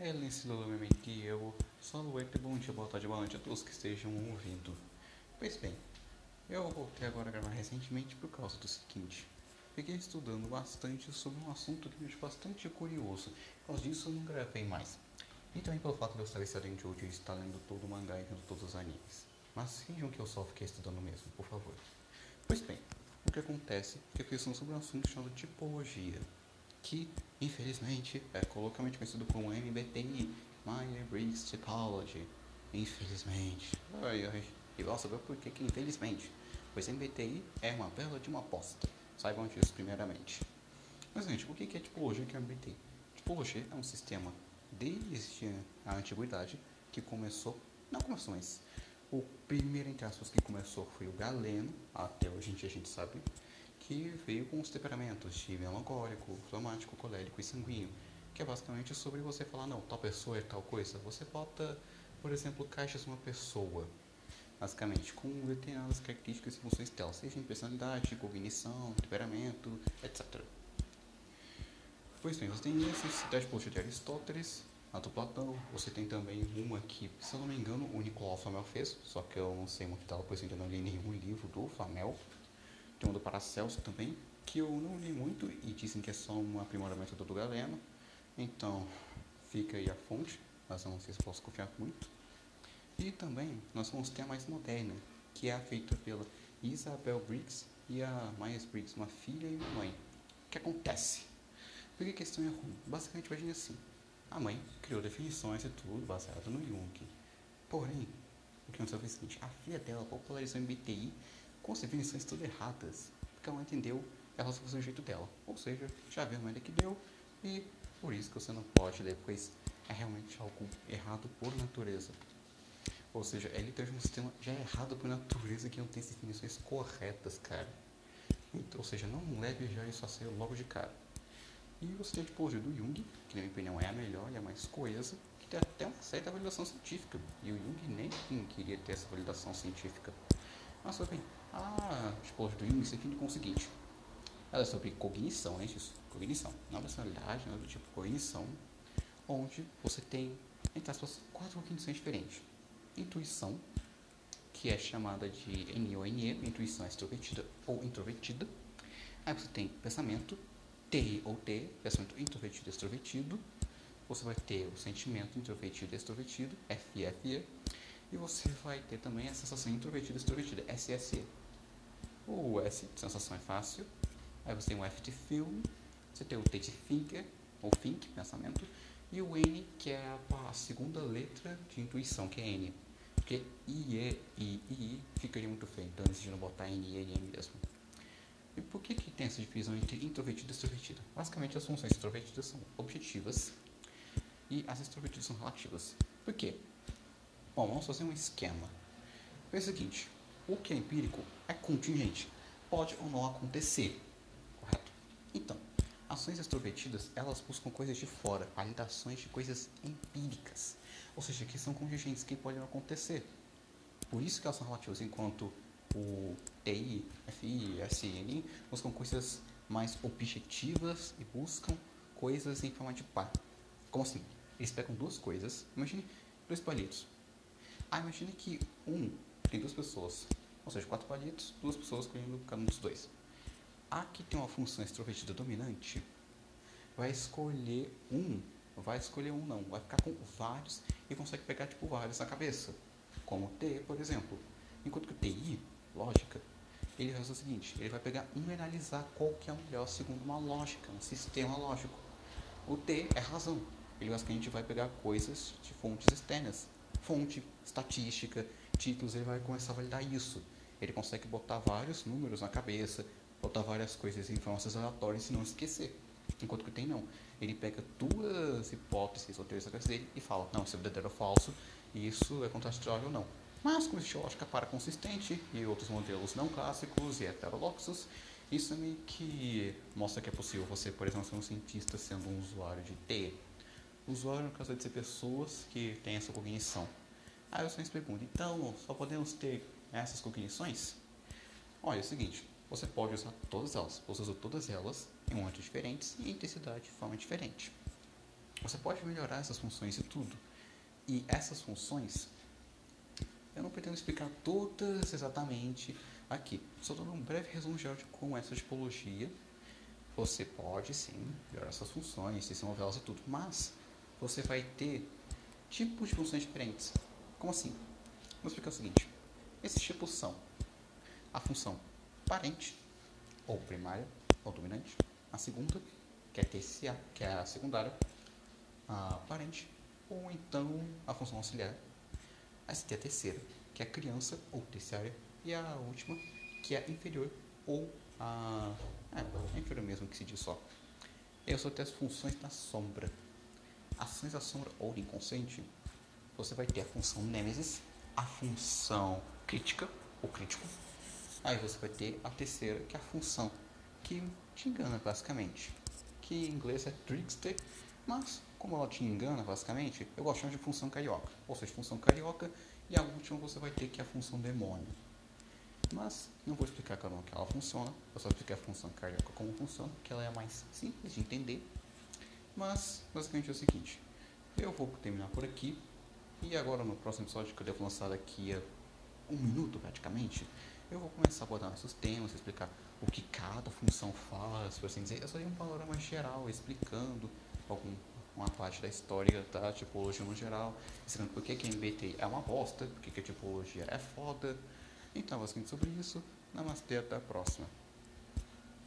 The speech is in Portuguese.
Ellen Silomamente eu saluete, bom dia, boa tarde, boa noite a todos que estejam ouvindo. Pois bem, eu voltei agora a gravar recentemente por causa do seguinte. Fiquei estudando bastante sobre um assunto que me deixou bastante curioso. Por causa disso eu não gravei mais. E também pelo fato de eu estar excelente hoje e estar lendo todo o mangá e vendo todos os animes. Mas finjam que eu só fiquei estudando mesmo, por favor. Pois bem, o que acontece é que eu fiz sobre um assunto chamado tipologia que infelizmente é colocamente conhecido como MBTI, Myers-Briggs Typology. Infelizmente. Ai, ai. E vai saber por que infelizmente. Pois MBTI é uma bela de uma aposta. Saibam disso primeiramente. Mas gente, o que é tipologia que é MBTI? Tipologia é um sistema desde a antiguidade que começou, não começou, mas o primeiro entre aspas que começou foi o Galeno, até hoje a gente sabe, que veio com os temperamentos de melancólico, fleumático, colérico e sanguíneo, que é basicamente sobre você falar, não, tal pessoa é tal coisa. Você bota, por exemplo, caixas uma pessoa, basicamente, com determinadas características e funções dela, seja em personalidade, cognição, temperamento, etc. Pois bem, você tem necessidade de de Aristóteles, a do Platão, você tem também uma que, se eu não me engano, o Nicolau Flamel fez, só que eu não sei muito dela, pois ainda não li nenhum livro do Flamel. Tem um do Paracelso também, que eu não li muito e dizem que é só um aprimoramento do Galeno. Então, fica aí a fonte, mas não sei se posso confiar muito. E também nós vamos ter a mais moderna, que é feita pela Isabel Briggs e a Myers Briggs, uma filha e uma mãe. O que acontece? Por que a questão é ruim? Basicamente, imagine assim. A mãe criou definições e tudo baseado no Jung. Porém, o que aconteceu foi o seguinte, a filha dela popularizou o MBTI definições todas erradas, porque ela não entendeu ela só o jeito dela. Ou seja, já viu a maneira que deu e por isso que você não pode depois é realmente algo errado por natureza. Ou seja, é literalmente um sistema já errado por natureza que não tem definições corretas, cara. Então, ou seja, não leve já isso a ser logo de cara. E você tem a tipologia do Jung, que na minha opinião é a melhor e a mais coesa, que tem até uma certa validação científica. E o Jung nem queria ter essa validação científica. Mas, bem, a tipologia do Jung se define com o seguinte. Ela é sobre cognição, é isso? Cognição. Não personalidade, não é do tipo cognição. Onde você tem, entre aspas, quatro cognições diferentes. Intuição, que é chamada de NO NE, intuição extrovertida ou introvertida. Aí você tem pensamento, T ou T, pensamento introvertido extrovertido. Você vai ter o sentimento introvertido extrovertido, FFE. E você vai ter também a sensação introvertida e extrovertida, SSE. O S, sensação é fácil. Aí você tem o F de film, você tem o T de thinker, ou think, pensamento. E o N, que é a, segunda letra de intuição, que é N. Porque I, E, I, I ficaria muito feio, então eu decidi não botar N, E, N mesmo. E por que, que tem essa divisão entre introvertido e extrovertido? Basicamente, as funções extrovertidas são objetivas e as extrovertidas são relativas. Por quê? Bom, vamos fazer um esquema. É o seguinte, o que é empírico é contingente. Pode ou não acontecer. Correto? Então, ações extrovertidas, elas buscam coisas de fora, validações de coisas empíricas. Ou seja, que são contingentes, que podem acontecer. Por isso que elas são relativas, enquanto o TI, FI, SN buscam coisas mais objetivas e buscam coisas em forma de par. Como assim? Eles pegam duas coisas, imagine dois palitos. Ah, que um tem duas pessoas, ou seja, quatro palitos, duas pessoas escolhendo cada um dos dois. A que tem uma função extrovertida dominante vai escolher um, vai escolher um não, vai ficar com vários e consegue pegar tipo vários na cabeça, como o T, por exemplo. Enquanto que o TI, lógica, ele fazer o seguinte, ele vai pegar um e analisar qual que é o melhor segundo uma lógica, um sistema lógico. O T é razão, ele basicamente vai pegar coisas de fontes externas, fonte, estatística, títulos, ele vai começar a validar isso. Ele consegue botar vários números na cabeça, botar várias coisas em informações aleatórias e não esquecer. Enquanto que tem não. Ele pega duas hipóteses ou teorias da cabeça dele e fala, não, isso é verdadeiro ou falso, isso é contraditório ou não. Mas com existe lógica para consistente e outros modelos não clássicos e heterodoxos, isso meio que mostra que é possível você, por exemplo, ser um cientista sendo um usuário de T. Usuário, no caso, de ser pessoas que têm essa cognição. Aí você me pergunta, então, só podemos ter essas cognições? Olha, é o seguinte, você pode usar todas elas. Você usa todas elas em momentos diferentes e intensidade de forma diferente. Você pode melhorar essas funções e tudo. E essas funções, eu não pretendo explicar todas exatamente aqui. Só dando um breve resumo geral de como essa tipologia. Você pode sim melhorar essas funções, desenvolvê-las e tudo, mas você vai ter tipos de funções diferentes. Como assim? Vamos explicar o seguinte: esses tipos são a função parente, ou primária, ou dominante, a segunda, que é terciária, que é a secundária, a parente, ou então a função auxiliar. Essa aqui é a terceira, que é a criança ou terciária, e a última, que é a inferior ou a. É, é inferior mesmo que se diz só. Eu só tenho as funções da sombra. Da sombra ou inconsciente, você vai ter a função Nêmesis, a função crítica, ou crítico. Aí você vai ter a terceira, que é a função que te engana basicamente. Que em inglês é trickster, mas como ela te engana, basicamente, eu gosto de chamar de função carioca. Ou seja, função carioca e a última você vai ter que é a função demônio. Mas não vou explicar cada uma que ela funciona, eu só expliquei a função carioca como funciona, que ela é mais simples de entender. Mas basicamente é o seguinte, eu vou terminar por aqui e agora no próximo episódio que eu devo lançar daqui a um minuto praticamente, eu vou começar a abordar nossos temas, explicar o que cada função faz, por assim dizer. Eu só dei um panorama geral explicando algum, uma parte da história da tipologia no geral, ensinando por que, que MBTI é uma bosta, por que, que a tipologia é foda. Então, basicamente sobre isso. Namastê, até a próxima.